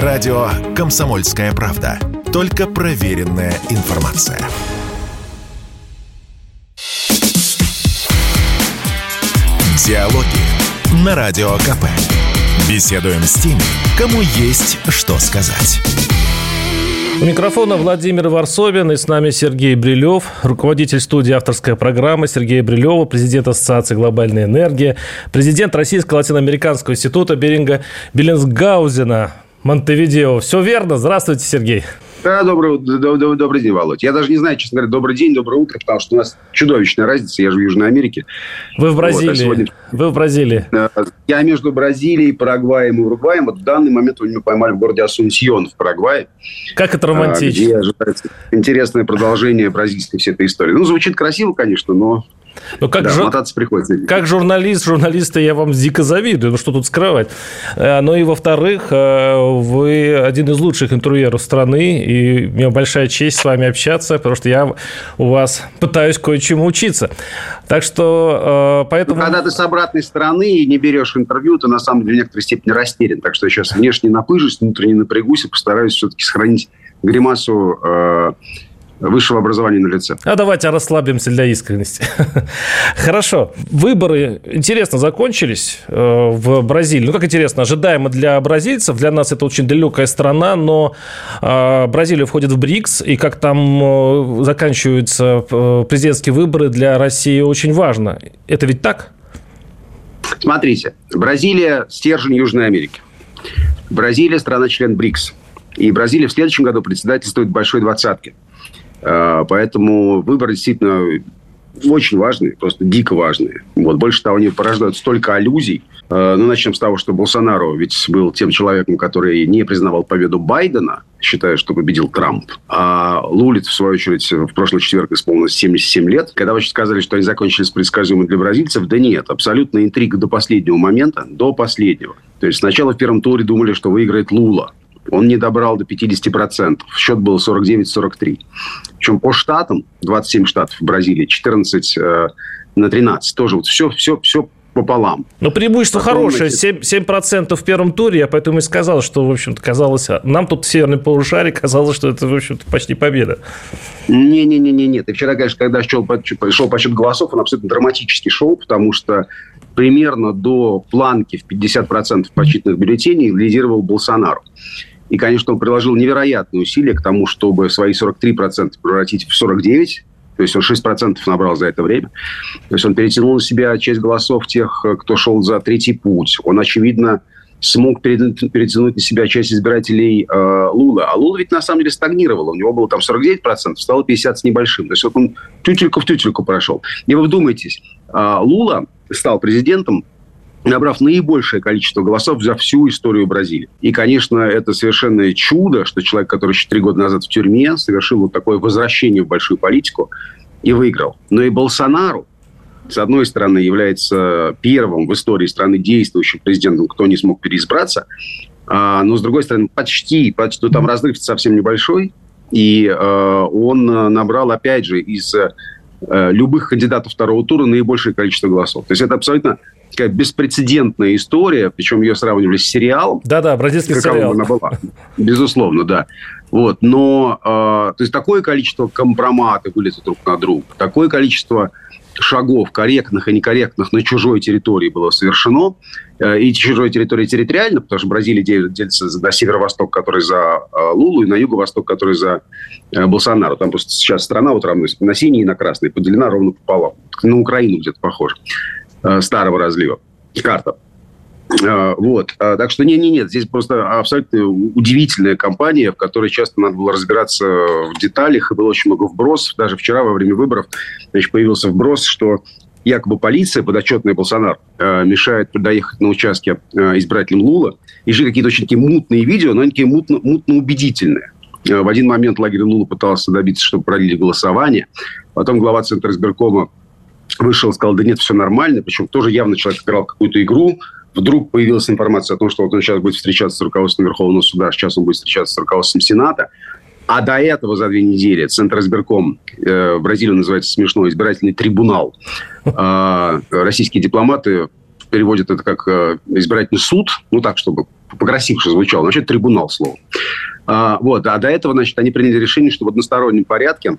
Радио «Комсомольская правда». Только проверенная информация. Диалоги на Радио КП. Беседуем с теми, кому есть что сказать. У микрофона Владимир Варсобин и с нами Сергей Брилев, руководитель студии авторской программы Сергея Брилева, президент Ассоциации «Глобальная энергия», президент Российского латиноамериканского института Беринга Беллинсгаузена, Монтевидео. Все верно? Здравствуйте, Сергей. Да, добрый, добрый, добрый день, Володь. Я даже не знаю, честно говоря, добрый день, доброе утро, потому что у нас чудовищная разница. Я живу в Южной Америке. Вы в Бразилии. Вот, а сегодня... Вы в Бразилии. Я между Бразилией, Парагваем и Уругваем. Вот в данный момент меня поймали в городе Асунсьон в Парагвае. Как это романтично. Где ожидается интересное продолжение бразильской всей этой истории. Ну, звучит красиво, конечно, но ну, как, да, жур... приходится. как журналист, журналисты я вам дико завидую. Ну, что тут скрывать? Э, ну, и во-вторых, э, вы один из лучших интервьюеров страны, и мне большая честь с вами общаться, потому что я у вас пытаюсь кое-чему учиться. Так что, э, поэтому... Ну, когда ты с обратной стороны и не берешь интервью, ты, на самом деле, в некоторой степени растерян. Так что я сейчас внешне напыжусь, внутренне напрягусь и постараюсь все-таки сохранить гримасу высшего образования на лице. А давайте расслабимся для искренности. Хорошо. Выборы, интересно, закончились э, в Бразилии. Ну, как интересно, ожидаемо для бразильцев. Для нас это очень далекая страна, но э, Бразилия входит в БРИКС, и как там э, заканчиваются президентские выборы для России очень важно. Это ведь так? Смотрите, Бразилия – стержень Южной Америки. Бразилия – страна-член БРИКС. И Бразилия в следующем году председательствует большой двадцатке. А, поэтому выборы действительно очень важные, просто дико важные. Вот. Больше того, они порождают столько аллюзий. А, ну, начнем с того, что Болсонaro ведь был тем человеком, который не признавал победу Байдена, считая, что победил Трамп. А Лулит, в свою очередь, в прошлый четверг исполнилось 77 лет. Когда вы сказали, что они закончились предсказуемо для бразильцев, да нет, абсолютно интрига до последнего момента, до последнего. То есть сначала в первом туре думали, что выиграет Лула. Он не добрал до 50%. Счет был 49-43. Причем по штатам, 27 штатов в Бразилии, 14 э, на 13. Тоже вот все, все, все пополам. Но преимущество Потом, хорошее, значит... 7%, 7% в первом туре, я поэтому и сказал, что, в общем-то, казалось, нам тут в северной полушарии казалось, что это, в общем-то, почти победа. Не-не-не, нет. И вчера, конечно, когда шел, шел подсчет голосов, он абсолютно драматически шел, потому что примерно до планки в 50% подсчитанных бюллетеней лидировал Болсонару. И, конечно, он приложил невероятные усилия к тому, чтобы свои 43% превратить в 49%. То есть он 6% набрал за это время. То есть он перетянул на себя часть голосов тех, кто шел за третий путь. Он, очевидно, смог перетянуть на себя часть избирателей э, Лула. А Лула ведь на самом деле стагнировал. У него было там 49%, стало 50 с небольшим. То есть вот он тютельку в тютельку прошел. И вы вдумайтесь, э, Лула стал президентом набрав наибольшее количество голосов за всю историю Бразилии. И, конечно, это совершенное чудо, что человек, который еще три года назад в тюрьме, совершил вот такое возвращение в большую политику и выиграл. Но и Болсонару, с одной стороны, является первым в истории страны действующим президентом, кто не смог переизбраться, а, но, с другой стороны, почти, почти ну, там разрыв совсем небольшой, и э, он набрал, опять же, из э, любых кандидатов второго тура наибольшее количество голосов. То есть это абсолютно такая беспрецедентная история, причем ее сравнивали с сериалом. Да-да, бразильский сериал. Она была. Безусловно, да. Вот, но, э, то есть, такое количество компромата вылезет друг на друга, такое количество шагов, корректных и некорректных, на чужой территории было совершено. Э, и чужой территории территориально, потому что Бразилия делится на северо-восток, который за э, Лулу, и на юго-восток, который за э, Болсонару. Там просто сейчас страна вот равно на синий и на красный, поделена ровно пополам. На Украину где-то похоже. Э, старого разлива. Карта. Э, вот. А, так что не-не-нет, нет, здесь просто абсолютно удивительная компания, в которой часто надо было разбираться в деталях, и было очень много вбросов. Даже вчера во время выборов значит, появился вброс, что якобы полиция, подотчетная Болсонар, э, мешает доехать на участке избирателям Лула. И же какие-то очень такие мутные видео, но они такие мутно, мутно убедительные. В один момент лагерь Лула пытался добиться, чтобы продлили голосование. Потом глава Центра избиркома вышел сказал, да нет, все нормально. Причем тоже явно человек играл какую-то игру. Вдруг появилась информация о том, что вот он сейчас будет встречаться с руководством Верховного суда, сейчас он будет встречаться с руководством Сената. А до этого за две недели Центр избирком, э, в Бразилии называется смешно, избирательный трибунал. Э, российские дипломаты переводят это как э, избирательный суд, ну так, чтобы покрасивше звучало. Вообще трибунал слово. А, вот. А до этого, значит, они приняли решение, что в одностороннем порядке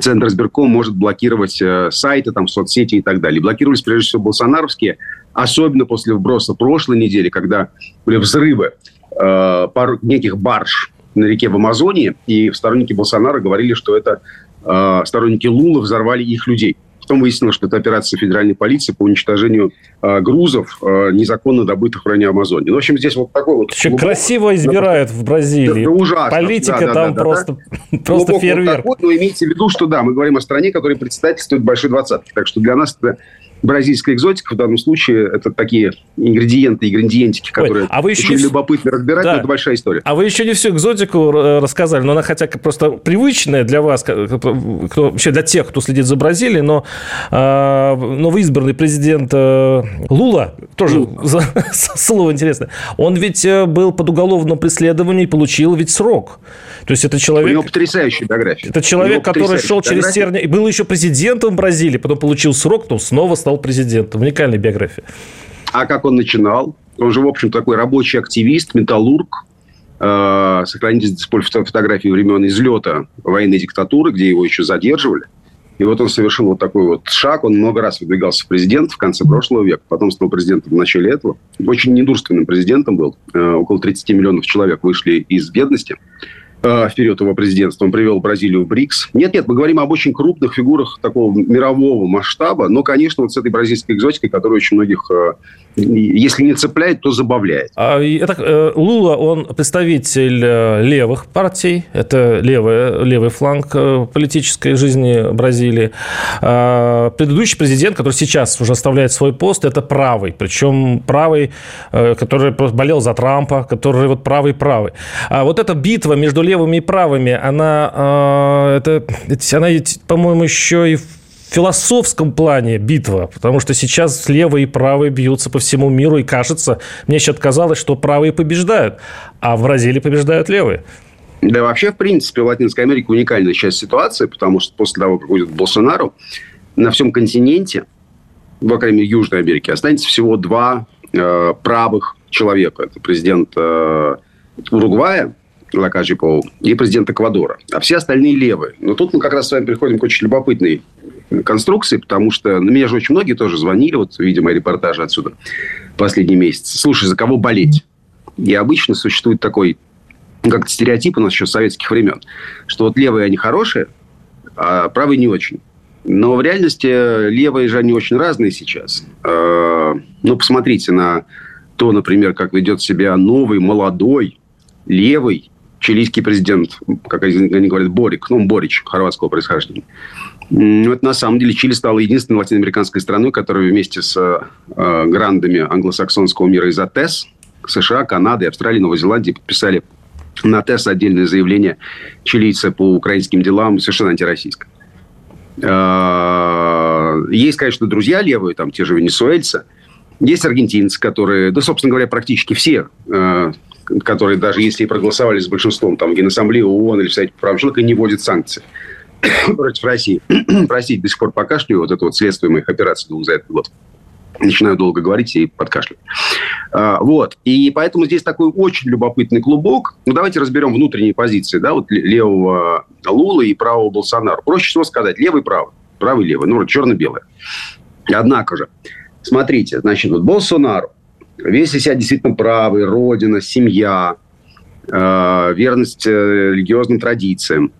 Центр избирком может блокировать э, сайты, там, соцсети и так далее. Блокировались, прежде всего, болсонаровские, особенно после вброса прошлой недели, когда были взрывы э, пар, неких барж на реке в Амазонии, и сторонники Болсонара говорили, что это э, сторонники Лулы взорвали их людей. Потом выяснилось, что это операция федеральной полиции по уничтожению э, грузов, э, незаконно добытых в районе Амазонии. Ну, в общем, здесь вот такой вот... Еще глубок... красиво избирают в Бразилии. Да, ужасно. Политика да, там да, просто, да. просто фейерверк. Вот такой, но имейте в виду, что да, мы говорим о стране, которая председательствует большой двадцатки. Так что для нас это бразильская экзотика в данном случае это такие ингредиенты, ингредиентики, которые Ой, а вы еще очень не... любопытно разбирать, да. но это большая история. А вы еще не всю экзотику рассказали, но она хотя просто привычная для вас, кто, вообще для тех, кто следит за Бразилией, но э, новоизбранный президент э, Лула, тоже Лула. слово интересное, он ведь э, был под уголовным преследованием и получил ведь срок. То есть это человек... У него потрясающая биография. Это человек, который шел через терни... И был еще президентом Бразилии, потом получил срок, потом снова стал президентом. Уникальная биография. А как он начинал? Он же, в общем, такой рабочий активист, металлург. Э, сохранились фотографии времен излета военной диктатуры, где его еще задерживали. И вот он совершил вот такой вот шаг. Он много раз выдвигался в президент в конце прошлого века, потом стал президентом в начале этого. Очень недурственным президентом был. Э, около 30 миллионов человек вышли из бедности. Э, в период его президентства. Он привел Бразилию в БРИКС. Нет-нет, мы говорим об очень крупных фигурах такого мирового масштаба, но, конечно, вот с этой бразильской экзотикой, которая очень многих, э, если не цепляет, то забавляет. А, это, э, Лула, он представитель левых партий, это левый, левый фланг политической жизни Бразилии. А, предыдущий президент, который сейчас уже оставляет свой пост, это правый, причем правый, который болел за Трампа, который вот правый-правый. А вот эта битва между левыми и правыми, она, э, это, она по-моему, еще и в философском плане битва, потому что сейчас левые и правые бьются по всему миру, и кажется, мне еще казалось, что правые побеждают, а в Бразилии побеждают левые. Да, вообще, в принципе, в Латинской Америке уникальная сейчас ситуация, потому что после того, как уйдет Болсонару, на всем континенте, в крайней мере, Южной Америке, останется всего два э, правых человека. Это президент э, Уругвая Лакаджи Пол, и президент Эквадора. А все остальные левые. Но тут мы как раз с вами приходим к очень любопытной конструкции, потому что на меня же очень многие тоже звонили, вот, видимо, репортажи отсюда последний месяц. Слушай, за кого болеть? И обычно существует такой ну, как стереотип у нас еще с советских времен, что вот левые они хорошие, а правые не очень. Но в реальности левые же они очень разные сейчас. А, ну, посмотрите на то, например, как ведет себя новый, молодой, левый чилийский президент, как они говорят, Борик, ну, Борич, хорватского происхождения. Это на самом деле Чили стала единственной латиноамериканской страной, которая вместе с э, грандами англосаксонского мира из АТЭС, США, Канады, Австралии, Новой Зеландии подписали на ТЭС отдельное заявление чилийца по украинским делам, совершенно антироссийское. Э, есть, конечно, друзья левые, там те же венесуэльцы, есть аргентинцы, которые, да, собственно говоря, практически все э, которые даже если и проголосовали с большинством там, в Генассамблее ООН или в Совете по правам человека, не вводят санкции против России. Простите, до сих пор покашляю. Вот это вот следствие моих операций двух за этот год. Начинаю долго говорить и подкашливать. А, вот. И поэтому здесь такой очень любопытный клубок. Ну, давайте разберем внутренние позиции, да, вот левого Лулы и правого Болсонара. Проще всего сказать левый правый. Правый левый. Ну, черно-белое. Однако же, смотрите, значит, вот Болсонару весь себя действительно правый, родина, семья, э, верность э, религиозным традициям.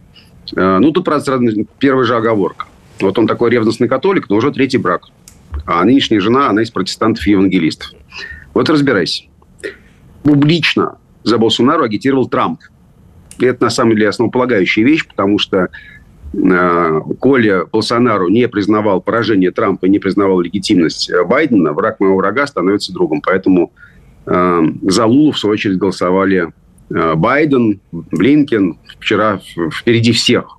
Э, ну, тут, правда, первая же оговорка. Вот он такой ревностный католик, но уже третий брак. А нынешняя жена, она из протестантов и евангелистов. Вот разбирайся. Публично за Болсонару агитировал Трамп. И это, на самом деле, основополагающая вещь, потому что Коля Болсонару не признавал поражение Трампа и не признавал легитимность э, Байдена, враг моего врага становится другом. Поэтому э, за Лулу, в свою очередь, голосовали э, Байден, Блинкен. Вчера впереди всех.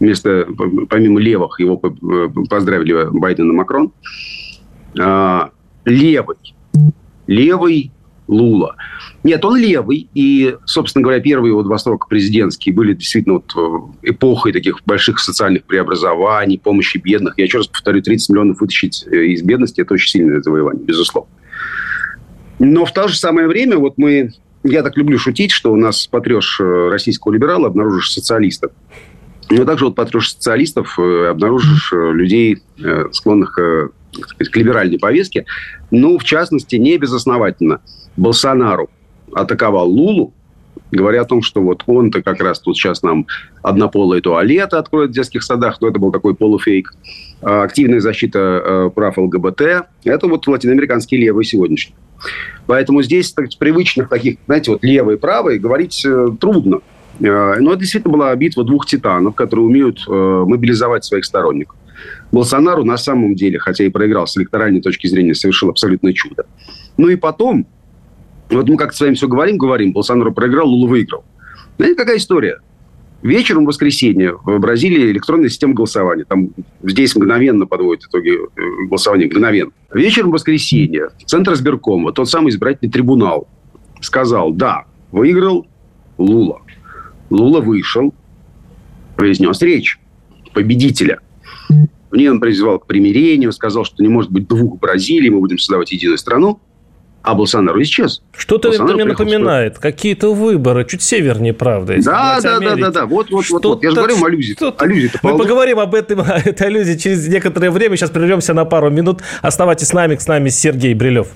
Вместо, помимо левых, его э, поздравили Байден и Макрон. Э, левый. Левый Лула. Нет, он левый. И, собственно говоря, первые его два срока президентские были действительно вот э, эпохой таких больших социальных преобразований, помощи бедных. Я еще раз повторю, 30 миллионов вытащить э, из бедности – это очень сильное завоевание, безусловно. Но в то же самое время вот мы... Я так люблю шутить, что у нас потрешь э, российского либерала, обнаружишь социалиста. Но также вот потрешь социалистов, обнаружишь людей, склонных к либеральной повестке. Ну, в частности, не безосновательно. Болсонару атаковал Лулу, говоря о том, что вот он-то как раз тут сейчас нам однополые туалеты откроет в детских садах, но это был такой полуфейк. А активная защита э, прав ЛГБТ – это вот латиноамериканские левые сегодняшние. Поэтому здесь так, привычных таких, знаете, вот левые и правые говорить э, трудно. Э, но это действительно была битва двух титанов, которые умеют мобилизовать своих сторонников. Болсонару на самом деле, хотя и проиграл с электоральной точки зрения, совершил абсолютное чудо. Ну и потом, вот мы как-то с вами все говорим, говорим, Болсонару проиграл, Лула выиграл. Знаете, какая история? Вечером в воскресенье в Бразилии электронная система голосования. Там здесь мгновенно подводят итоги э, голосования, мгновенно. Вечером в воскресенье Центр избиркома, тот самый избирательный трибунал, сказал, да, выиграл Лула. Лула вышел, произнес речь победителя. В ней он призвал к примирению, сказал, что не может быть двух Бразилий, мы будем создавать единую страну а Болсонару исчез. Что-то это мне напоминает. Какие-то выборы чуть севернее, правда. Да, да, да, да, да. Вот, вот, вот, вот. Я же говорю о аллюзии. аллюзии Мы поговорим об этом, этой аллюзии через некоторое время. Сейчас прервемся на пару минут. Оставайтесь с нами. С нами Сергей Брилев.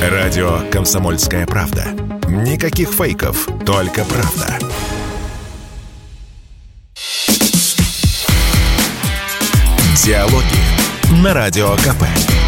Радио «Комсомольская правда». Никаких фейков, только правда. Диалоги на Радио КП.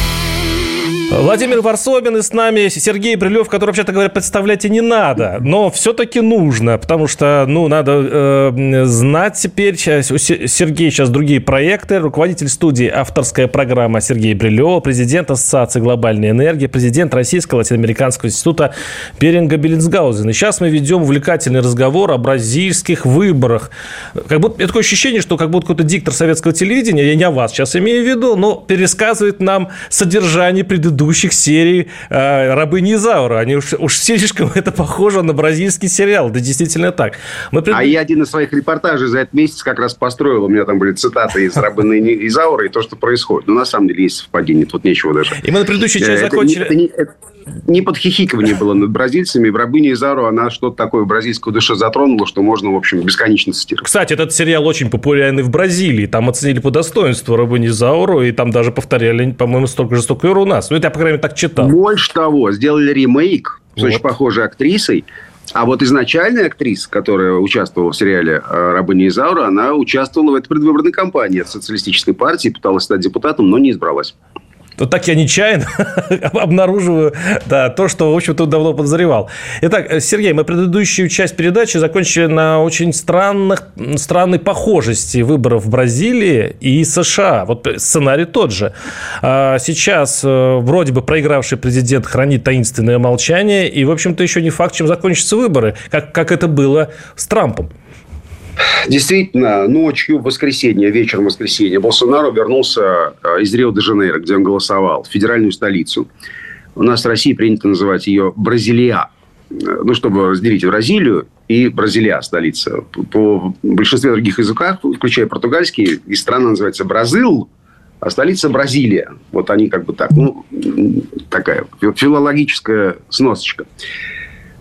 Владимир Варсобин и с нами Сергей Брилев, который, вообще-то говоря, представлять и не надо, но все-таки нужно, потому что, ну, надо э, знать теперь, у Сергея сейчас другие проекты, руководитель студии «Авторская программа» Сергей Брилев, президент Ассоциации глобальной энергии, президент Российского латиноамериканского института Беринга Беллинсгаузен. И сейчас мы ведем увлекательный разговор о бразильских выборах. Как будто, такое ощущение, что как будто какой-то диктор советского телевидения, я не о вас сейчас имею в виду, но пересказывает нам содержание предыдущего предыдущих серий э, «Рабыни Изаура». Они уж, уж слишком это похоже на бразильский сериал. Да, действительно так. Мы пред... А я один из своих репортажей за этот месяц как раз построил. У меня там были цитаты из «Рабыни Изаура» и то, что происходит. Но на самом деле есть совпадение. Тут нечего даже. И мы на предыдущей части э, закончили... Это не, это, не подхихикивание было над бразильцами. В «Рабыне Изару» она что-то такое в бразильскую душу затронула, что можно, в общем, бесконечно цитировать. Кстати, этот сериал очень популярный в Бразилии. Там оценили по достоинству «Рабыни Изауру», и там даже повторяли, по-моему, столько же, столько и у нас. Ну, это я, по крайней мере, так читал. Больше того, сделали ремейк с вот. очень похожей актрисой. А вот изначальная актриса, которая участвовала в сериале э, «Рабыня Изаура», она участвовала в этой предвыборной кампании от социалистической партии, пыталась стать депутатом, но не избралась то так я нечаянно обнаруживаю да, то, что, в общем-то, давно подозревал. Итак, Сергей, мы предыдущую часть передачи закончили на очень странных, странной похожести выборов в Бразилии и США. Вот сценарий тот же. А сейчас э, вроде бы проигравший президент хранит таинственное молчание, и, в общем-то, еще не факт, чем закончатся выборы, как, как это было с Трампом. Действительно, ночью в воскресенье, вечером воскресенья, Болсонaro вернулся э, из Рио-де-Жанейро, где он голосовал, в федеральную столицу. У нас в России принято называть ее Бразилия. Э, ну, чтобы разделить Бразилию и Бразилия, столица. По большинстве других языках, включая португальский, и страна называется Бразил, а столица Бразилия. Вот они как бы так, ну, такая филологическая сносочка.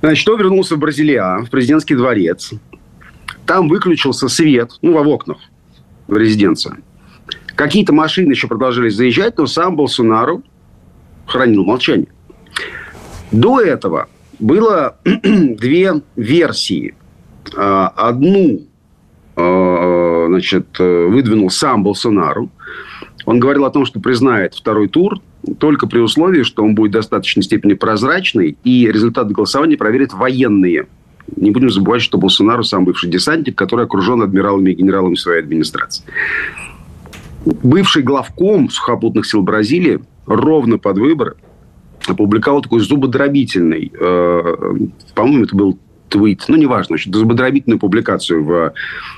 Значит, он вернулся в Бразилия, в президентский дворец. Там выключился свет, ну, во окнах в резиденции. Какие-то машины еще продолжали заезжать, но сам Болсонару хранил молчание. До этого было две версии. А, одну а, значит, выдвинул сам Болсонару. Он говорил о том, что признает второй тур только при условии, что он будет в достаточной степени прозрачный, и результаты голосования проверят военные не будем забывать, что Болсонару сам бывший десантник, который окружен адмиралами и генералами своей администрации. Бывший главком сухопутных сил Бразилии ровно под выборы опубликовал такой зубодробительный, э, по-моему, это был твит, ну, неважно, зубодробительную публикацию в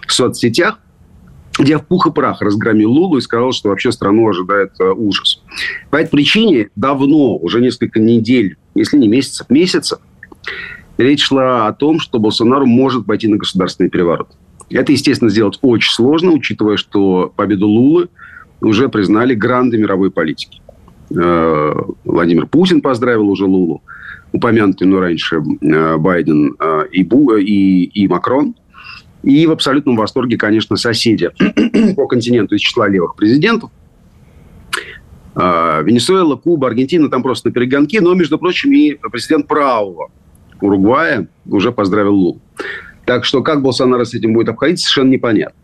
соцсетях, где в пух и прах разгромил Лулу и сказал, что вообще страну ожидает э, ужас. По этой причине давно, уже несколько недель, если не месяцев, месяцев, речь шла о том, что Болсонару может пойти на государственный переворот. Это, естественно, сделать очень сложно, учитывая, что победу Лулы уже признали гранды мировой политики. Э, Владимир Путин поздравил уже Лулу, упомянутый, но раньше э, Байден э, и, Бу, и, и Макрон. И в абсолютном восторге, конечно, соседи по континенту из числа левых президентов. Венесуэла, Куба, Аргентина там просто на перегонки. Но, между прочим, и президент правого Уругвая уже поздравил Лулу. Так что как Болсонaro с этим будет обходиться, совершенно непонятно.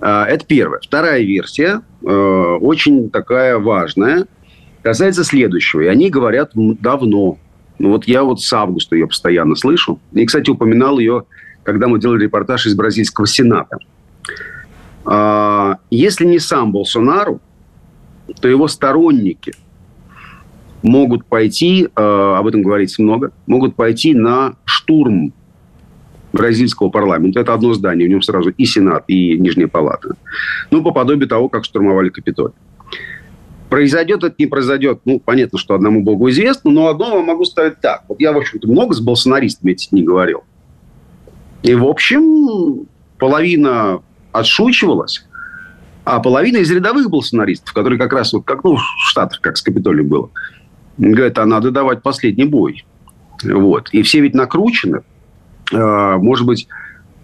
Это первое. Вторая версия, очень такая важная – касается следующего. И они говорят давно. Ну, вот я вот с августа ее постоянно слышу. И, кстати, упоминал ее, когда мы делали репортаж из бразильского Сената. А, если не сам Болсонару, то его сторонники могут пойти, а, об этом говорится много, могут пойти на штурм бразильского парламента. Это одно здание, в нем сразу и Сенат, и Нижняя палата. Ну, по подобию того, как штурмовали Капитолий. Произойдет это, не произойдет, ну, понятно, что одному богу известно, но одно вам могу сказать так. Вот я, в общем-то, много с болсонаристами эти дни говорил. И, в общем, половина отшучивалась, а половина из рядовых болсонаристов, которые как раз вот как ну, в Штатах, как с Капитолием было, говорят, а надо давать последний бой. Вот. И все ведь накручены. А, может быть,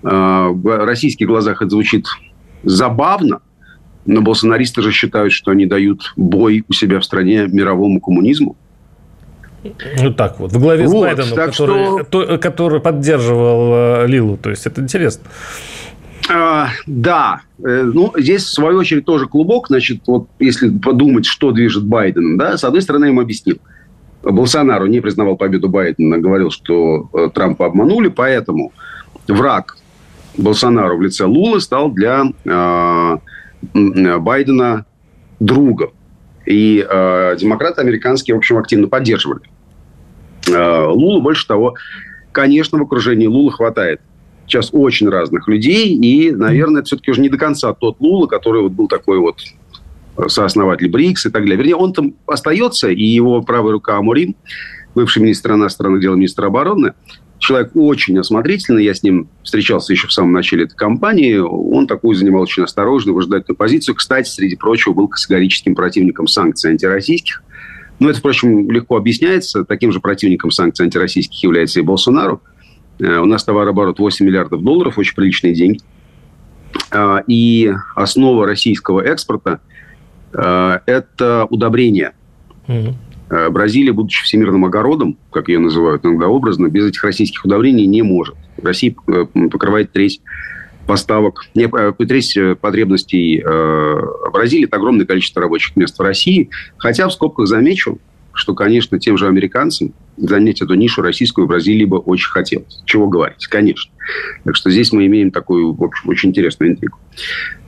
а, в российских глазах это звучит забавно, но болсонаристы же считают, что они дают бой у себя в стране мировому коммунизму. Ну так вот, в главе вот, с Байденом, который, что... то, который поддерживал э, Лилу. То есть это интересно. А, да, э, ну здесь в свою очередь тоже клубок, значит, вот если подумать, что движет Байденом, да, с одной стороны, я ему объяснил. Болсонару не признавал победу Байдена, говорил, что э, Трампа обманули, поэтому враг Болсонару в лице Лулы стал для э, Байдена другом. И э, демократы американские, в общем, активно поддерживали э, Лулу. Больше того, конечно, в окружении Лулы хватает сейчас очень разных людей. И, наверное, это все-таки уже не до конца тот Лула, который вот был такой вот сооснователь БРИКС и так далее. Вернее, он там остается, и его правая рука Амурим, бывший министр иностранных дел, министр обороны, человек очень осмотрительный, я с ним встречался еще в самом начале этой кампании, он такую занимал очень осторожную, выжидательную позицию. Кстати, среди прочего, был категорическим противником санкций антироссийских. Но это, впрочем, легко объясняется. Таким же противником санкций антироссийских является и Болсонару. Э, у нас товарооборот 8 миллиардов долларов, очень приличные деньги. Э, и основа российского экспорта э, – это удобрения. Mm-hmm. Бразилия, будучи всемирным огородом, как ее называют иногда образно, без этих российских удобрений не может. Россия покрывает треть поставок, не, треть потребностей Бразилии. Это огромное количество рабочих мест в России. Хотя в скобках замечу, что, конечно, тем же американцам занять эту нишу российскую в Бразилии бы очень хотелось. Чего говорить, конечно. Так что здесь мы имеем такую, в общем, очень интересную интригу.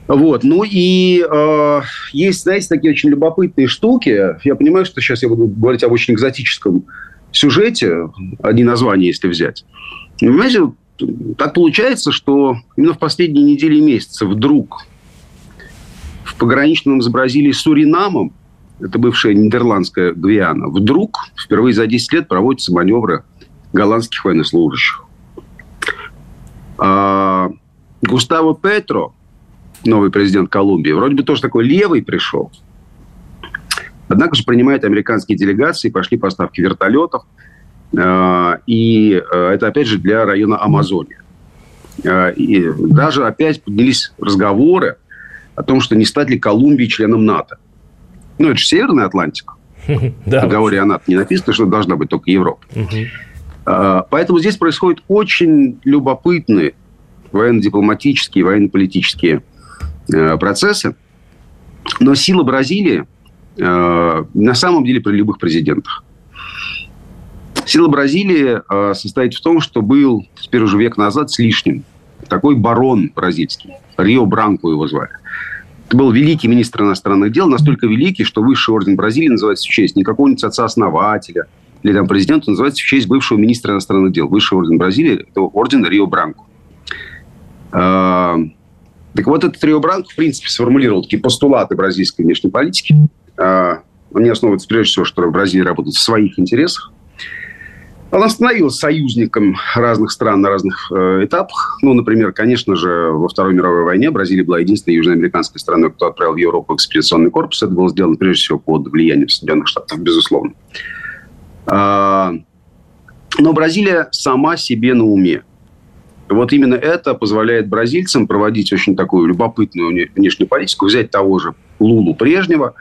Вот. Ну и э, есть, знаете, такие очень любопытные штуки. Я понимаю, что сейчас я буду говорить об очень экзотическом сюжете, одни названия, если взять. Но, понимаете, так получается, что именно в последние недели и месяцы вдруг в пограничном с Бразилией Суринамом, это бывшая нидерландская Гвиана, вдруг впервые за 10 лет проводятся маневры голландских военнослужащих. А, Густаво Петро, новый президент Колумбии, вроде бы тоже такой левый пришел. Однако же принимает американские делегации, пошли поставки вертолетов. Э, и э, это, опять же, для района Амазонии. Э, и даже опять поднялись разговоры о том, что не стать ли Колумбии членом НАТО. Ну, это же Северная Атлантика. В договоре о НАТО не написано, что должна быть только Европа. Поэтому здесь происходят очень любопытные военно-дипломатические, военно-политические Э, процессы. Но сила Бразилии э, на самом деле при любых президентах. Сила Бразилии э, состоит в том, что был теперь уже век назад с лишним такой барон бразильский. Рио Бранко его звали. Был великий министр иностранных дел, настолько великий, что высший орден Бразилии называется в честь не какого-нибудь отца-основателя или там президента, называется в честь бывшего министра иностранных дел. Высший орден Бразилии – это орден Рио Бранко. Так вот, этот Рио Бранко, в принципе, сформулировал такие постулаты бразильской внешней политики. А, они основываются, прежде всего, что Бразилия работает в своих интересах. Она становилась союзником разных стран на разных э, этапах. Ну, например, конечно же, во Второй мировой войне Бразилия была единственной южноамериканской страной, кто отправил в Европу экспедиционный корпус. Это было сделано прежде всего под влиянием Соединенных Штатов, безусловно. А, но Бразилия сама себе на уме. Вот именно это позволяет бразильцам проводить очень такую любопытную внешнюю политику, взять того же Лулу прежнего,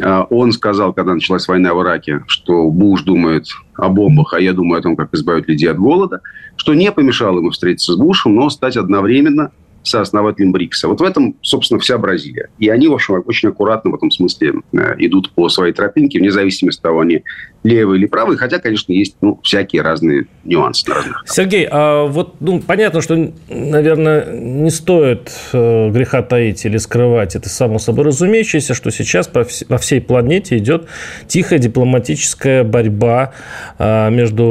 он сказал, когда началась война в Ираке, что Буш думает о бомбах, а я думаю о том, как избавить людей от голода, что не помешало ему встретиться с Бушем, но стать одновременно сооснователем БРИКСа. Вот в этом, собственно, вся Бразилия. И они, в общем, очень аккуратно в этом смысле э, идут по своей тропинке, вне зависимости от того, они левые или правые, хотя, конечно, есть ну, всякие разные нюансы. Разных Сергей, а вот ну, понятно, что, наверное, не стоит э, греха таить или скрывать. Это само собой разумеющееся, что сейчас по вс- во всей планете идет тихая дипломатическая борьба э, между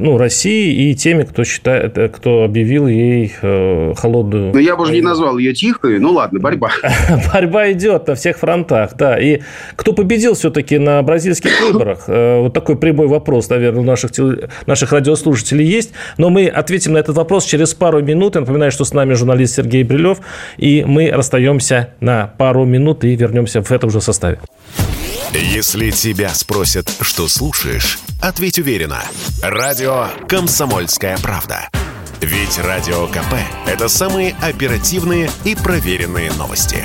ну, Россией и теми, кто считает, э, кто объявил ей э, холодную. Но я бы уже не назвал ее тихой. Ну ладно, борьба. борьба идет на всех фронтах, да. И кто победил все-таки на бразильских выборах? Вот такой прямой вопрос, наверное, у наших, наших радиослушателей есть. Но мы ответим на этот вопрос через пару минут. Я напоминаю, что с нами журналист Сергей Брилев. И мы расстаемся на пару минут и вернемся в этом же составе. Если тебя спросят, что слушаешь, ответь уверенно. Радио «Комсомольская правда». Ведь Радио КП – это самые оперативные и проверенные новости.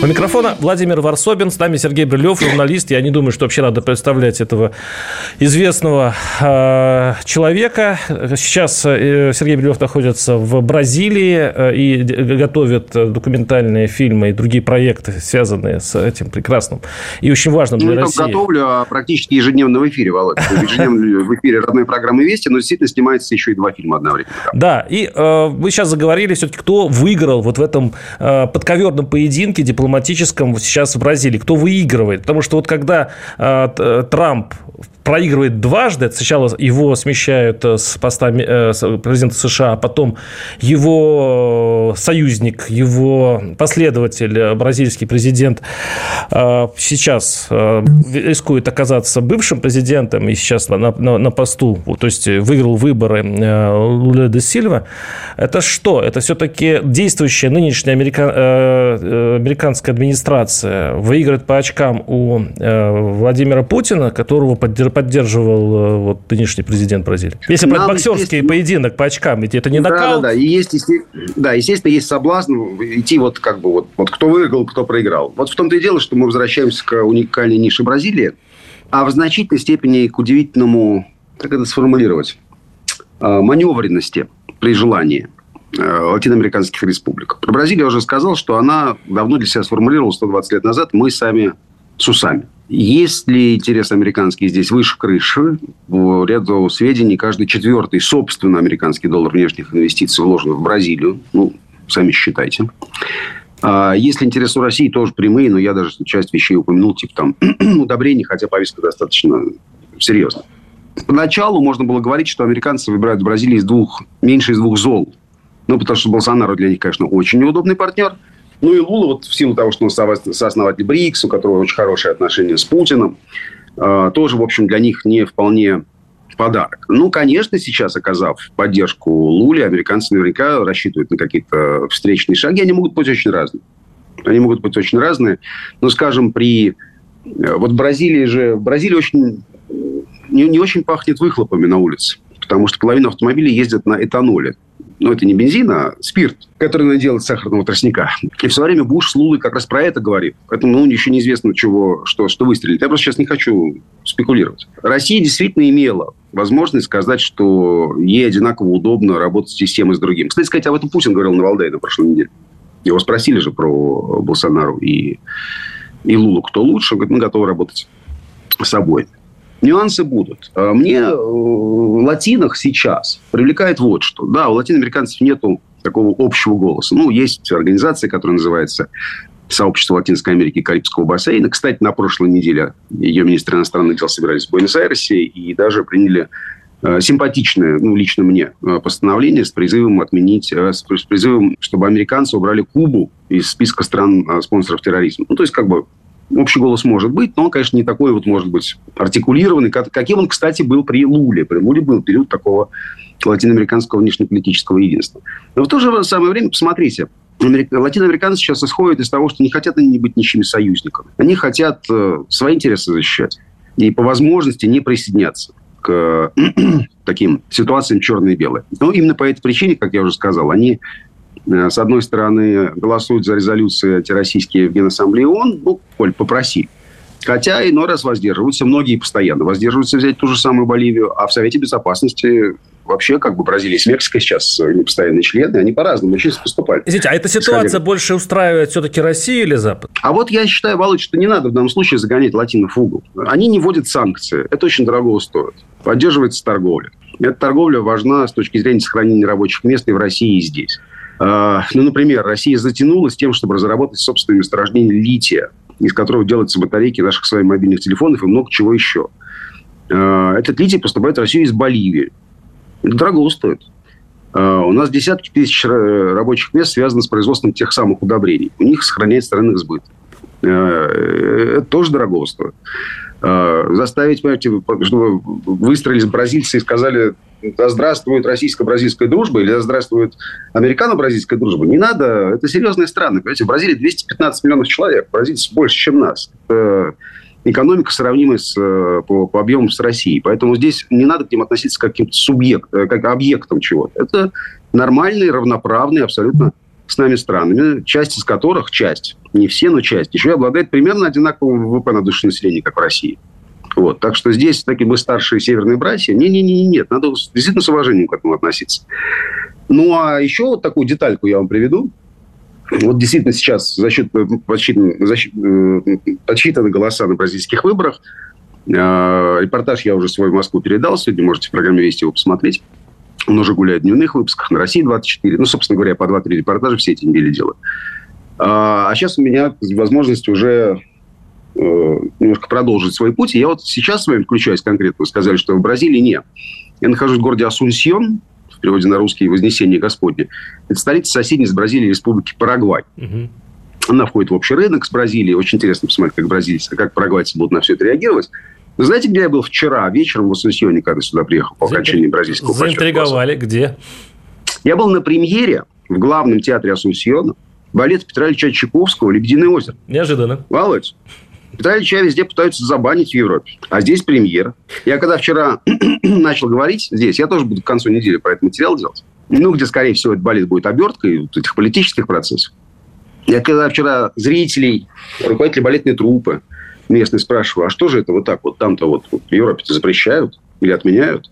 У микрофона Владимир Варсобин, с нами Сергей Брилев, журналист. Я не думаю, что вообще надо представлять этого известного э, человека. Сейчас э, Сергей Брилев находится в Бразилии э, и готовит документальные фильмы и другие проекты, связанные с этим прекрасным и очень важным для ну, России. готовлю а практически ежедневно в эфире, Володя. Ежедневно в эфире родной программы «Вести», но действительно снимается еще и два фильма одновременно. Да, и э, вы сейчас заговорили все-таки, кто выиграл вот в этом э, подковерном поединке дипломатическом дипломатическом сейчас в Бразилии, кто выигрывает. Потому что вот когда э, Трамп проигрывает дважды, сначала его смещают э, с поста э, президента США, а потом его союзник, его последователь, э, бразильский президент, э, сейчас э, рискует оказаться бывшим президентом и сейчас на, на, на посту, то есть выиграл выборы э, Луля де Сильва. Это что? Это все-таки действующая нынешняя америка... э, американская администрация выиграет по очкам у э, Владимира Путина, которого поддерживал э, вот нынешний президент Бразилии. Если брать боксерский поединок по очкам, ведь это не да, нокаут. Да, да, и есть, да, естественно, есть соблазн идти вот как бы вот, вот кто выиграл, кто проиграл. Вот в том-то и дело, что мы возвращаемся к уникальной нише Бразилии, а в значительной степени к удивительному, как это сформулировать, э, маневренности при желании – Э, латиноамериканских республик. Про Бразилию я уже сказал, что она давно для себя сформулировала 120 лет назад «мы сами с усами». Есть ли интерес американский здесь выше крыши? В ряду сведений каждый четвертый, собственно, американский доллар внешних инвестиций вложен в Бразилию. Ну, сами считайте. А если интерес у России, тоже прямые, но я даже часть вещей упомянул, типа там удобрений, хотя повестка достаточно серьезная. Поначалу можно было говорить, что американцы выбирают в Бразилии из двух, меньше из двух зол. Ну, потому что Болсонару для них, конечно, очень неудобный партнер. Ну, и Лула, вот в силу того, что он сооснователь БРИКС, у которого очень хорошие отношения с Путиным, э, тоже, в общем, для них не вполне подарок. Ну, конечно, сейчас, оказав поддержку Луле, американцы наверняка рассчитывают на какие-то встречные шаги. Они могут быть очень разные. Они могут быть очень разные. Но, скажем, при... Э, вот Бразилии же... В Бразилии очень... Не, не очень пахнет выхлопами на улице. Потому что половина автомобилей ездят на этаноле ну, это не бензин, а спирт, который надо делать сахарного тростника. И все время Буш с Лулой как раз про это говорит. Поэтому, ну, еще неизвестно, чего, что, что выстрелит. Я просто сейчас не хочу спекулировать. Россия действительно имела возможность сказать, что ей одинаково удобно работать с системой с другим. Кстати сказать, об этом Путин говорил на Валдае на прошлой неделе. Его спросили же про Болсонару и, и Лулу, кто лучше. Он говорит, мы готовы работать с собой. Нюансы будут. А мне э, в латинах сейчас привлекает вот что. Да, у латиноамериканцев нету такого общего голоса. Ну, есть организация, которая называется Сообщество Латинской Америки и Карибского бассейна. Кстати, на прошлой неделе ее министры иностранных дел собирались в Буэнос-Айресе и даже приняли э, симпатичное, ну, лично мне, э, постановление с призывом отменить, с призывом, чтобы американцы убрали Кубу из списка стран спонсоров терроризма. Ну, то есть, как бы, общий голос может быть, но он, конечно, не такой вот, может быть, артикулированный, каким он, кстати, был при Луле. При Луле был период такого латиноамериканского внешнеполитического единства. Но в то же самое время, посмотрите, латиноамериканцы сейчас исходят из того, что не хотят они быть ничьими союзниками. Они хотят э, свои интересы защищать. И по возможности не присоединяться к таким ситуациям черные и белые. Но именно по этой причине, как я уже сказал, они с одной стороны, голосуют за резолюции антироссийские в Генассамблее ООН, ну, Коль, попроси. Хотя иной раз воздерживаются, многие постоянно воздерживаются взять ту же самую Боливию, а в Совете Безопасности вообще как бы Бразилия с Мексикой сейчас э, непостоянные члены, они по-разному очень поступают. Извините, а эта ситуация Исходили. больше устраивает все-таки Россию или Запад? А вот я считаю, Володь, что не надо в данном случае загонять латинов в угол. Они не вводят санкции. Это очень дорого стоит. Поддерживается торговля. Эта торговля важна с точки зрения сохранения рабочих мест и в России, и здесь. А, ну, например, Россия затянулась тем, чтобы разработать собственное месторождение лития, из которого делаются батарейки наших своих мобильных телефонов и много чего еще. А, этот литий поступает в Россию из Боливии. Это дорого стоит. А, у нас десятки тысяч рабочих мест связаны с производством тех самых удобрений. У них сохраняется рынок сбыта. А, это тоже дорого стоит. Заставить, понимаете, чтобы выстроились бразильцы и сказали, да здравствует российско-бразильская дружба или да здравствует американо-бразильская дружба. Не надо, это серьезные страны. Понимаете, в Бразилии 215 миллионов человек, бразильцев больше, чем нас. Это экономика сравнимая с, э, по, по объему с Россией. Поэтому здесь не надо к ним относиться как каким-то субъектам, э, как к объектам чего-то. Это нормальные, равноправные абсолютно с нами странами, часть из которых, часть, не все, но часть, еще и обладает примерно одинаковым ВВП на душу населения, как в России. Вот. Так что здесь такие мы старшие северные братья. Не-не-не, нет, надо действительно с уважением к этому относиться. Ну, а еще вот такую детальку я вам приведу. Вот действительно сейчас за счет э, подсчитаны, за счет, э, подсчитаны голоса на бразильских выборах. Э, репортаж я уже свой в Москву передал. Сегодня можете в программе «Вести» его посмотреть. Он уже гуляет в дневных выпусках на России 24. Ну, собственно говоря, по 2-3 репортажа все эти недели делают. А, а сейчас у меня возможность уже немножко продолжить свой путь. И я вот сейчас с вами включаюсь конкретно. Вы сказали, что в Бразилии нет. Я нахожусь в городе Асунсьон, в переводе на русский «Вознесение Господне». Это столица соседней с Бразилией республики Парагвай. Угу. Она входит в общий рынок с Бразилией. Очень интересно посмотреть, как бразильцы, как парагвайцы будут на все это реагировать. Вы знаете, где я был вчера вечером в Ассунсьоне, когда сюда приехал по окончании бразильского Заинтриговали. Где? Я был на премьере в главном театре Ассунсьона балет Петра Ильича Чайковского «Лебединое озеро». Неожиданно. Володь, Петра Ильича везде пытаются забанить в Европе. А здесь премьера. Я когда вчера начал говорить здесь, я тоже буду к концу недели про этот материал делать. Ну, где, скорее всего, этот балет будет оберткой вот этих политических процессов. Я когда вчера зрителей, руководителей балетной труппы, местные спрашиваю, а что же это вот так вот там-то вот, в Европе запрещают или отменяют?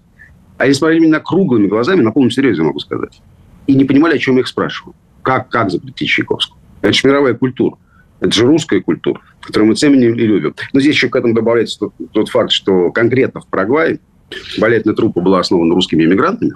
А они смотрели меня круглыми глазами, на полном серьезе могу сказать. И не понимали, о чем я их спрашиваю. Как, как запретить Чайковского? Это же мировая культура. Это же русская культура, которую мы ценим и любим. Но здесь еще к этому добавляется тот, тот факт, что конкретно в Парагвае балетная труппа была основана русскими иммигрантами,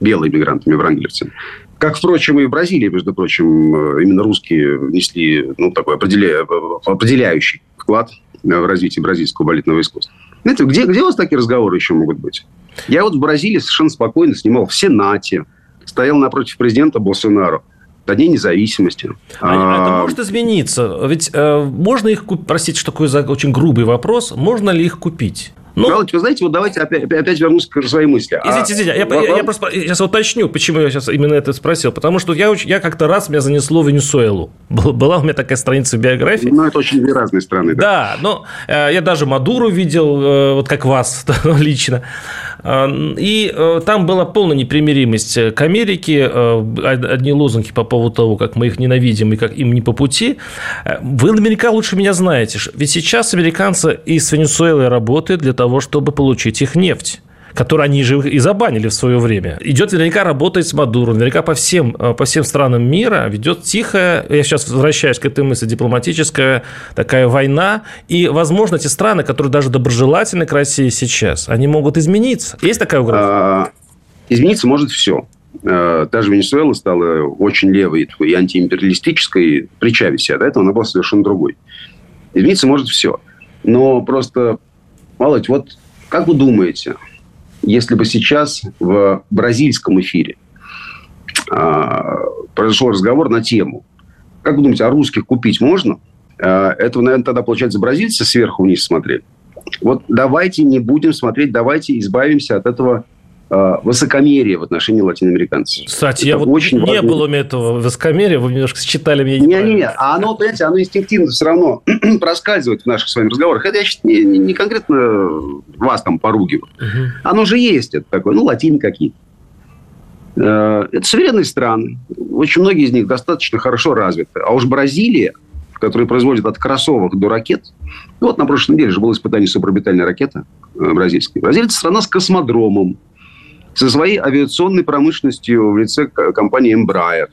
белыми иммигрантами, врангелевцами. Как, впрочем, и в Бразилии, между прочим, э, именно русские несли ну, такой определя... определяющий вклад в развитие бразильского балетного искусства. Знаете, где, где у вас такие разговоры еще могут быть? Я вот в Бразилии совершенно спокойно снимал в Сенате, стоял напротив президента Болсонaro до Дня независимости. А, а это может измениться? Ведь э, можно их купить, простите, что такой очень грубый вопрос, можно ли их купить? Ну, Михайлович, вы знаете, вот давайте опять, опять вернусь к своей мысли. Извините, извините, я, я, я просто сейчас уточню, почему я сейчас именно это спросил. Потому что я, я как-то раз меня занесло в Венесуэлу. Была у меня такая страница в биографии. Ну, это очень две разные страны. Да, да но э, я даже Мадуру видел, э, вот как вас лично. Э, и э, там была полная непримиримость к Америке, э, одни лозунги по поводу того, как мы их ненавидим и как им не по пути. Э, вы наверняка лучше меня знаете, ведь сейчас американцы из Венесуэлы работают для того, чтобы получить их нефть которую они же и забанили в свое время. Идет наверняка работает с Мадуро, наверняка по всем, э, по всем странам мира ведет тихая, я сейчас возвращаюсь к этой мысли, дипломатическая такая война, и, возможно, эти страны, которые даже доброжелательны к России сейчас, они могут измениться. Есть такая угроза? А, измениться может все. Та э, Венесуэла стала очень левой и антиимпериалистической при Чавесе, а до этого она была совершенно другой. Измениться может все. Но просто Володь, вот как вы думаете, если бы сейчас в бразильском эфире а, произошел разговор на тему, как вы думаете, а русских купить можно? А, это, наверное, тогда, получается, бразильцы сверху вниз смотрели. Вот давайте не будем смотреть, давайте избавимся от этого э, высокомерия в отношении латиноамериканцев. Кстати, это я вот очень не важно. было у меня этого высокомерия, вы немножко считали меня Не, не, не, а оно, понимаете, оно инстинктивно все равно проскальзывает в наших с вами разговорах. Это я не, не, конкретно вас там поругиваю. Угу. Оно же есть, это такое, ну, латин какие-то. Э, это суверенные страны. Очень многие из них достаточно хорошо развиты. А уж Бразилия, которая производит от кроссовок до ракет. Вот на прошлой неделе же было испытание суперорбитальной ракеты э, бразильской. Бразилия – это страна с космодромом, со своей авиационной промышленностью в лице компании Embraer,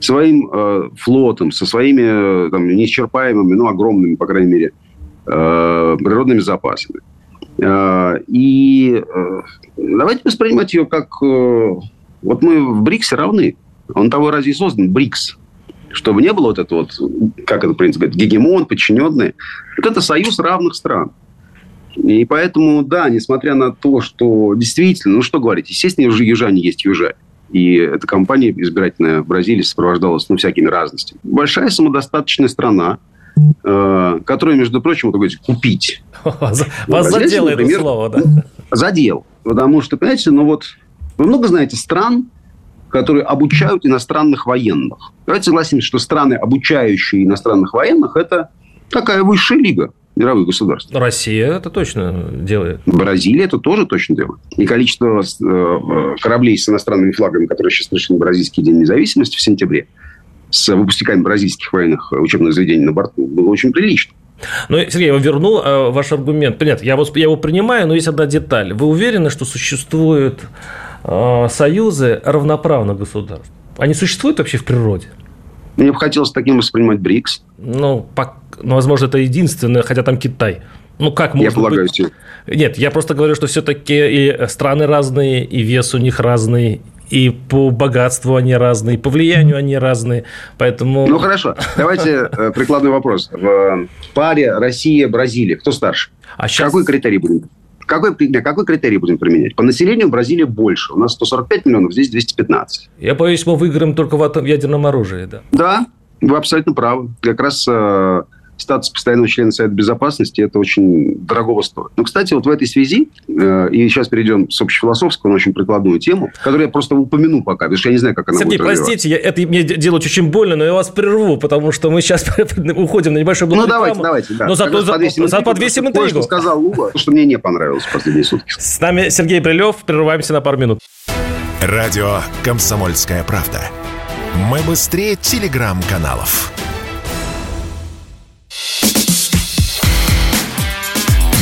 своим э, флотом, со своими э, там, неисчерпаемыми, ну, огромными, по крайней мере, э, природными запасами. Э, и э, давайте воспринимать ее как... Э, вот мы в БРИКСе равны. Он того разве создан, БРИКС чтобы не было вот это вот, как это принято говорить, гегемон, подчиненные. Вот это союз равных стран. И поэтому, да, несмотря на то, что действительно, ну что говорить, естественно, уже южане есть южане. И эта кампания избирательная в Бразилии сопровождалась ну, всякими разностями. Большая самодостаточная страна, э, которую, между прочим, вот, говорите, купить. Вас задело это слово, да? Задел. Потому что, понимаете, ну вот вы много знаете стран, которые обучают иностранных военных. Давайте согласимся, что страны, обучающие иностранных военных, это такая высшая лига мировых государств. Россия это точно делает. Бразилия это тоже точно делает. И количество э, кораблей с иностранными флагами, которые сейчас пришли на Бразильский день независимости в сентябре, с выпускниками бразильских военных учебных заведений на борту, было очень прилично. Ну, Сергей, я вернул э, ваш аргумент. Понятно, я, вот, я его принимаю, но есть одна деталь. Вы уверены, что существует Э, союзы равноправных государств. Они существуют вообще в природе? Мне бы хотелось таким воспринимать БРИКС. Ну, по, ну, возможно, это единственное, хотя там Китай. Ну, как можно Я полагаю, быть... Нет, я просто говорю, что все-таки и страны разные, и вес у них разный, и по богатству они разные, и по влиянию они разные, поэтому... Ну, хорошо. Давайте э, прикладной вопрос. В паре Россия-Бразилия кто старше? А сейчас... Какой критерий будем какой, какой критерий будем применять? По населению Бразилия больше. У нас 145 миллионов, здесь 215. Я боюсь, мы выиграем только в ядерном оружии. Да, да вы абсолютно правы. Как раз э, статус постоянного члена Совета Безопасности, это очень дорогого стоит. Ну, кстати, вот в этой связи, э, и сейчас перейдем с общефилософского на очень прикладную тему, которую я просто упомяну пока, потому что я не знаю, как она Сергей, будет простите, я, это мне делать очень больно, но я вас прерву, потому что мы сейчас уходим на небольшой блок Ну, давайте, давайте. Да. Но зато за, за подвесим интригу. сказал Лула, что мне не понравилось в последние сутки. С нами Сергей Брилев. Прерываемся на пару минут. Радио «Комсомольская правда». Мы быстрее телеграм-каналов.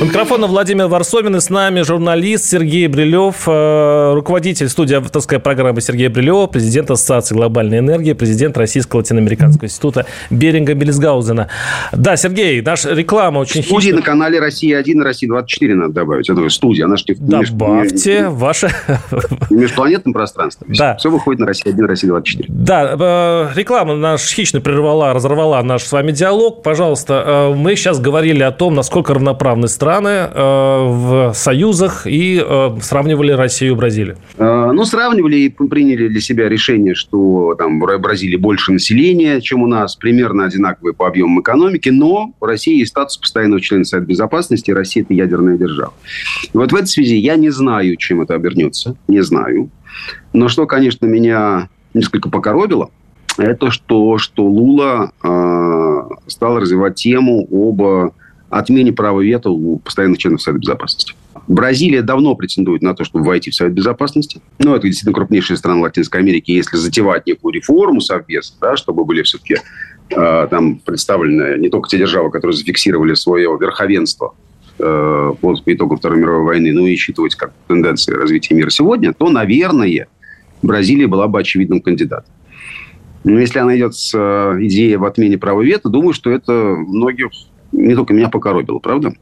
У микрофона Владимир Варсовин и с нами журналист Сергей Брилев, э, руководитель студии авторской программы Сергея Брилева, президент Ассоциации глобальной энергии, президент Российского латиноамериканского института Беринга Бельсгаузена. Да, Сергей, наша реклама очень Студии хищная. на канале Россия-1 и Россия-24 надо добавить. Это студия, она же Добавьте меж... ваше... В межпланетном пространстве. Да. Все выходит на Россия-1, Россия-24. Да, э, реклама наш хищно прервала, разорвала наш с вами диалог. Пожалуйста, э, мы сейчас говорили о том, насколько равноправны страны страны э, в союзах и э, сравнивали Россию и Бразилию? Э, ну, сравнивали и приняли для себя решение, что там в Бразилии больше населения, чем у нас, примерно одинаковые по объемам экономики, но в России есть статус постоянного члена Совета Безопасности, Россия – это ядерная держава. Вот в этой связи я не знаю, чем это обернется, не знаю. Но что, конечно, меня несколько покоробило, это что, что Лула э, стал развивать тему об отмене права вето у постоянных членов Совета Безопасности. Бразилия давно претендует на то, чтобы войти в Совет Безопасности. Но это действительно крупнейшая страна Латинской Америки. Если затевать некую реформу Совбеза, да, чтобы были все-таки э, там представлены не только те державы, которые зафиксировали свое верховенство э, по итогам Второй мировой войны, но и учитывать как тенденции развития мира сегодня, то, наверное, Бразилия была бы очевидным кандидатом. Но если она идет с э, идеей об отмене права вето, думаю, что это многих не только меня покоробило, правда?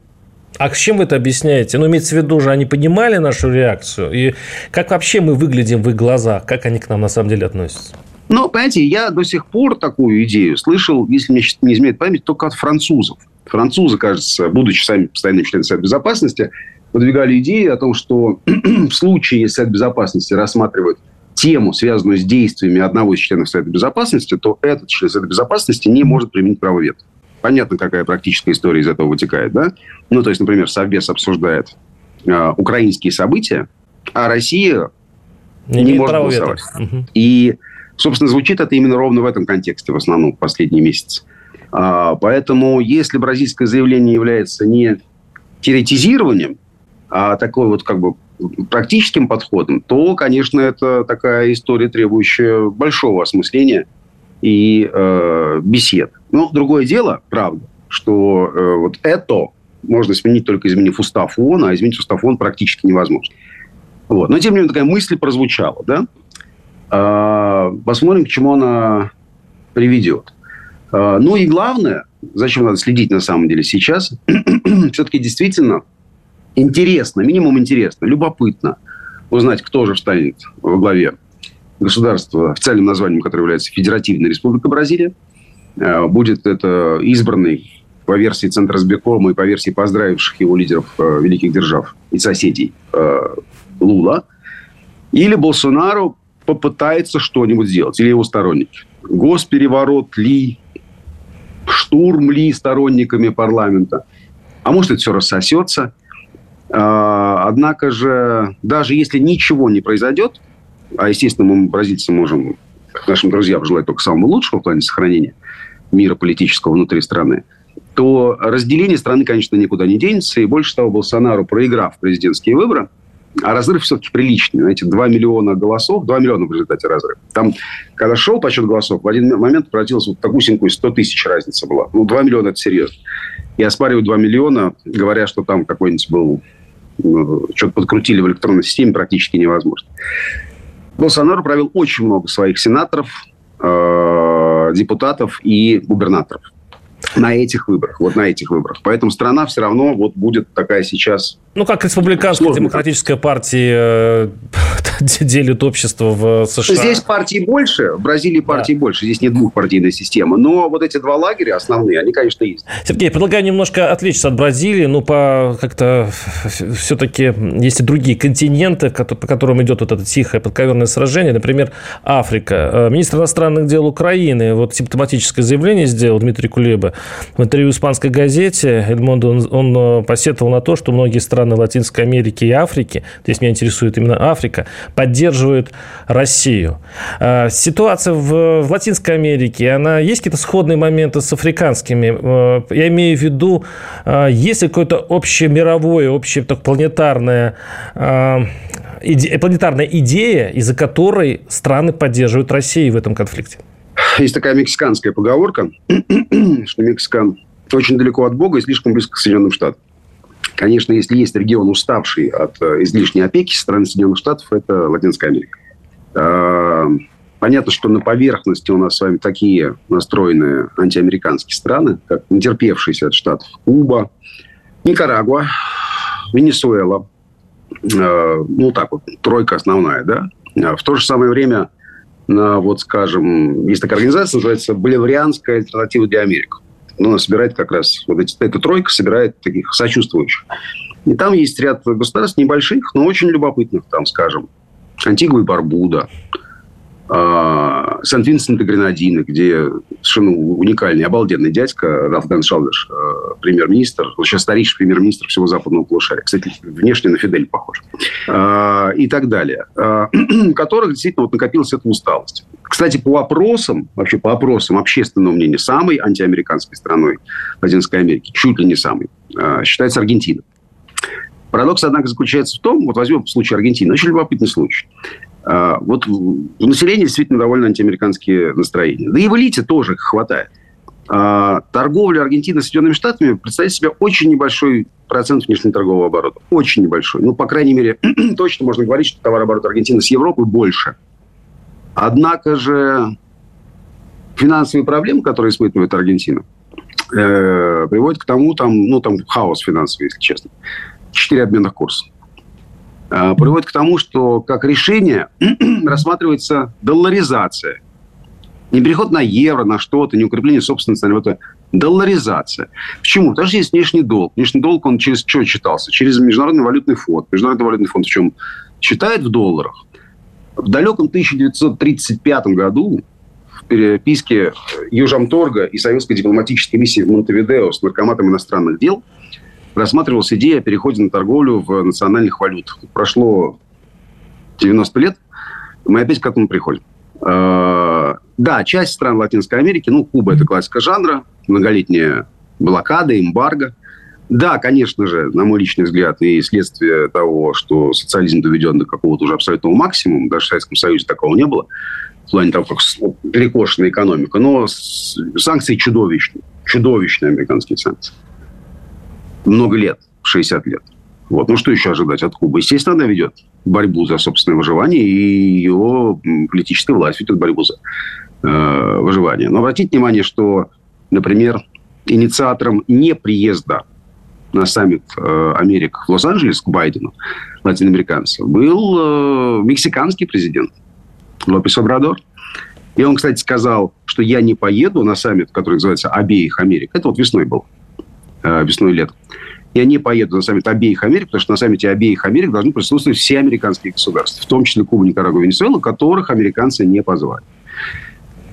А с чем вы это объясняете? Ну, имеется в виду же, они понимали нашу реакцию? И как вообще мы выглядим в их глазах? Как они к нам на самом деле относятся? Но, понимаете, я до сих пор такую идею слышал, если мне не изменяет память, только от французов. Французы, кажется, будучи сами постоянными членами Совета Безопасности, выдвигали идею о том, что в случае, если Совет Безопасности рассматривает тему, связанную с действиями одного из членов Совета Безопасности, то этот член Совета Безопасности не может применить право вето. Понятно, какая практическая история из этого вытекает, да? Ну, то есть, например, Совбез обсуждает э, украинские события, а Россия не, не может голосовать. Угу. И, собственно, звучит это именно ровно в этом контексте, в основном, в последние месяцы. А, поэтому, если бразильское заявление является не теоретизированием, а такой вот как бы практическим подходом, то, конечно, это такая история, требующая большого осмысления и э, бесед. Но другое дело, правда, что э, вот это можно сменить только изменив устав ООН, а изменить устав ООН практически невозможно. Вот. Но, тем не менее, такая мысль прозвучала. Да? А, посмотрим, к чему она приведет. А, ну и главное, зачем надо следить на самом деле сейчас, все-таки действительно интересно, минимум интересно, любопытно узнать, кто же встанет во главе государства, официальным названием которое является Федеративная Республика Бразилия. А, будет это избранный по версии Центра избиркома и по версии поздравивших его лидеров э, великих держав и соседей э, Лула. Или Болсонару попытается что-нибудь сделать, или его сторонники. Госпереворот ли, штурм ли сторонниками парламента. А может, это все рассосется. А, однако же, даже если ничего не произойдет, а, естественно, мы, бразильцы, можем нашим друзьям желать только самого лучшего в плане сохранения мира политического внутри страны, то разделение страны, конечно, никуда не денется. И больше того, Болсонару, проиграв президентские выборы, а разрыв все-таки приличный. Знаете, 2 миллиона голосов, 2 миллиона в результате разрыва. Там, когда шел подсчет голосов, в один момент превратилась вот такусенькую 100 тысяч разница была. Ну, 2 миллиона – это серьезно. И оспаривать 2 миллиона, говоря, что там какой-нибудь был ну, что-то подкрутили в электронной системе, практически невозможно. Болсонaro провел очень много своих сенаторов, э, депутатов и губернаторов на этих выборах, вот на этих выборах. Поэтому страна все равно вот будет такая сейчас ну, как республиканская демократическая партия э, делит общество в США. Здесь партий больше, в Бразилии партий да. больше. Здесь не двухпартийная система. Но вот эти два лагеря основные, они, конечно, есть. Сергей, предлагаю немножко отвлечься от Бразилии. Ну, по как-то все-таки есть и другие континенты, по которым идет вот это тихое подковерное сражение. Например, Африка. Э, министр иностранных дел Украины вот симптоматическое заявление сделал Дмитрий Кулеба в интервью испанской газете. Эльмондо, он, он э, посетовал на то, что многие страны Латинской Америки и Африки, здесь меня интересует именно Африка, поддерживают Россию. А, ситуация в, в Латинской Америке, она есть какие-то сходные моменты с африканскими? А, я имею в виду, а, есть ли какое-то общее мировое, общее так, планетарное иде, планетарная идея, из-за которой страны поддерживают Россию в этом конфликте? Есть такая мексиканская поговорка, что Мексикан очень далеко от Бога и слишком близко к Соединенным Штатам. Конечно, если есть регион, уставший от э, излишней опеки со стороны Соединенных Штатов, это Латинская Америка. А, понятно, что на поверхности у нас с вами такие настроенные антиамериканские страны, как нетерпевшиеся от Штатов Куба, Никарагуа, Венесуэла. А, ну, так вот, тройка основная, да. А в то же самое время, вот, скажем, есть такая организация, называется Боливарианская альтернатива для Америки ну, собирает как раз, вот эти, эта тройка собирает таких сочувствующих. И там есть ряд государств небольших, но очень любопытных, там, скажем, Антигуа и Барбуда, Сент-Винсент и Гренадины, где совершенно уникальный, обалденный дядька Раф Дэн Шалдеш, а, премьер-министр, сейчас старейший премьер-министр всего западного полушария. Кстати, внешне на Фидель похож. А, и так далее. У которых действительно вот накопилась эта усталость. Кстати, по вопросам, вообще по опросам общественного мнения, самой антиамериканской страной Латинской Америки, чуть ли не самой, считается Аргентина. Парадокс, однако, заключается в том, вот возьмем случай Аргентины, очень любопытный случай. А, вот у населения действительно довольно антиамериканские настроения. Да и в элите тоже хватает. А, торговля Аргентины с Соединенными Штатами представляет себя очень небольшой процент внешнеторгового оборота. Очень небольшой. Ну, по крайней мере, точно можно говорить, что товарооборот Аргентины с Европой больше. Однако же финансовые проблемы, которые испытывает Аргентина, э, приводят к тому, там, ну, там хаос финансовый, если честно. Четыре обменных курса. Э, приводит к тому, что как решение рассматривается долларизация Не переход на евро, на что-то, не укрепление собственности, а это долларизация. Почему? Потому что есть внешний долг. Внешний долг, он через что читался? Через Международный валютный фонд. Международный валютный фонд в чем? Считает в долларах. В далеком 1935 году в переписке Южамторга и Советской дипломатической миссии в Монтевидео с наркоматом иностранных дел рассматривалась идея о переходе на торговлю в национальных валютах. Прошло 90 лет, мы опять к этому приходим. А, да, часть стран Латинской Америки, ну, Куба – это классика жанра, многолетняя блокада, эмбарго. Да, конечно же, на мой личный взгляд, и следствие того, что социализм доведен до какого-то уже абсолютного максимума, даже в Советском Союзе такого не было, в плане того, как перекошена экономика, но санкции чудовищные, чудовищные американские санкции. Много лет, 60 лет. Вот. Ну, что еще ожидать от Кубы? Естественно, она ведет борьбу за собственное выживание, и ее политическая власть ведет борьбу за э, выживание. Но обратите внимание, что, например, инициатором неприезда на саммит э, Америк в Лос-Анджелес к Байдену, латиноамериканцев, был э, мексиканский президент Лопес Обрадор. И он, кстати, сказал, что я не поеду на саммит, который называется «Обеих Америк». Это вот весной был, э, весной летом я не поеду на саммит обеих Америк, потому что на саммите обеих Америк должны присутствовать все американские государства, в том числе Куба, Никарагуа, Венесуэла, которых американцы не позвали.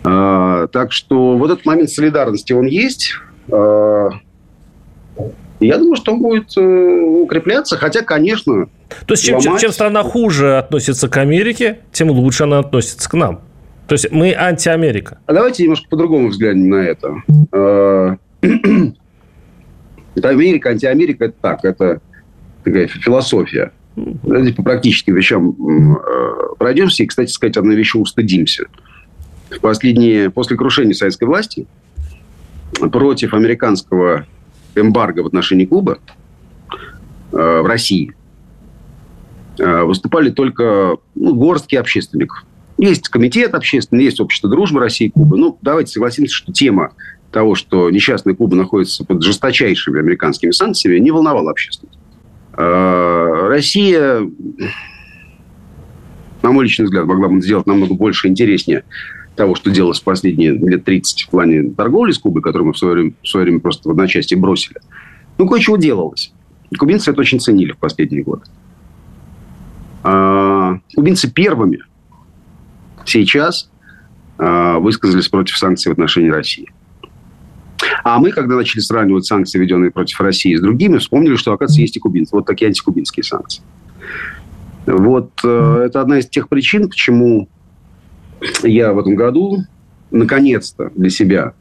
А, так что вот этот момент солидарности, он есть. А, я думаю, что он будет э, укрепляться, хотя, конечно... То есть, чем, ломать... чем страна хуже относится к Америке, тем лучше она относится к нам. То есть, мы антиамерика. А давайте немножко по-другому взглянем на это. Это Америка, антиамерика, это так, это такая философия. Давайте по практическим вещам э, пройдемся. И, кстати сказать, одной вещи устыдимся. В последние, после крушения советской власти против американского эмбарго в отношении Кубы э, в России э, выступали только ну, горстки общественников. Есть комитет общественный, есть общество дружбы России и Кубы. Ну, давайте согласимся, что тема того, что несчастная Куба находится под жесточайшими американскими санкциями, не волновала общественность. А, Россия, на мой личный взгляд, могла бы сделать намного больше интереснее того, что делалось в последние лет 30 в плане торговли с Кубой, которую мы в свое время, в свое время просто в одночасье бросили. Ну, кое-чего делалось. Кубинцы это очень ценили в последние годы. А, кубинцы первыми сейчас а, высказались против санкций в отношении России. А мы, когда начали сравнивать санкции, введенные против России, с другими, вспомнили, что, оказывается, есть и кубинцы. Вот такие антикубинские санкции. Вот э, это одна из тех причин, почему я в этом году, наконец-то для себя,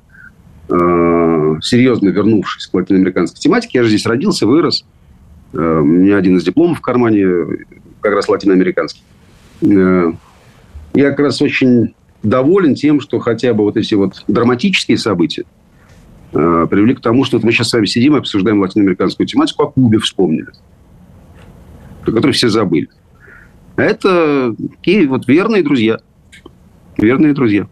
э, серьезно вернувшись к латиноамериканской тематике, я же здесь родился, вырос. Э, у меня один из дипломов в кармане как раз латиноамериканский. Я как раз очень доволен тем, что хотя бы вот эти вот драматические события, привели к тому, что вот мы сейчас с вами сидим и обсуждаем латиноамериканскую тематику, о Кубе вспомнили, про которую все забыли. А это такие вот верные друзья. Верные друзья.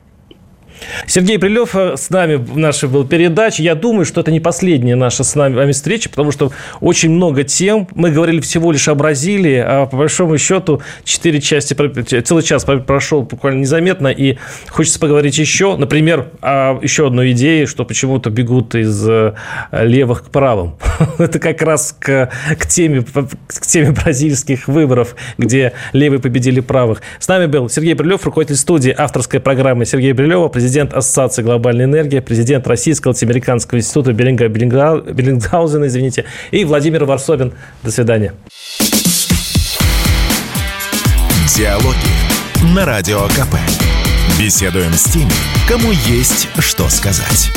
Сергей Прилев э, с нами в нашей был передаче. Я думаю, что это не последняя наша с нами встреча, потому что очень много тем. Мы говорили всего лишь о Бразилии, а по большому счету четыре части, целый час прошел буквально незаметно, и хочется поговорить еще, например, о еще одной идее, что почему-то бегут из э, левых к правым. это как раз к, к, теме, к теме бразильских выборов, где левые победили правых. С нами был Сергей Прилев, руководитель студии авторской программы Сергея Брилева, президент президент Ассоциации «Глобальная энергия», президент Российского американского института Беллинга, Беллинггаузена, извините, и Владимир Варсобин. До свидания. Диалоги на Радио КП. Беседуем с теми, кому есть что сказать.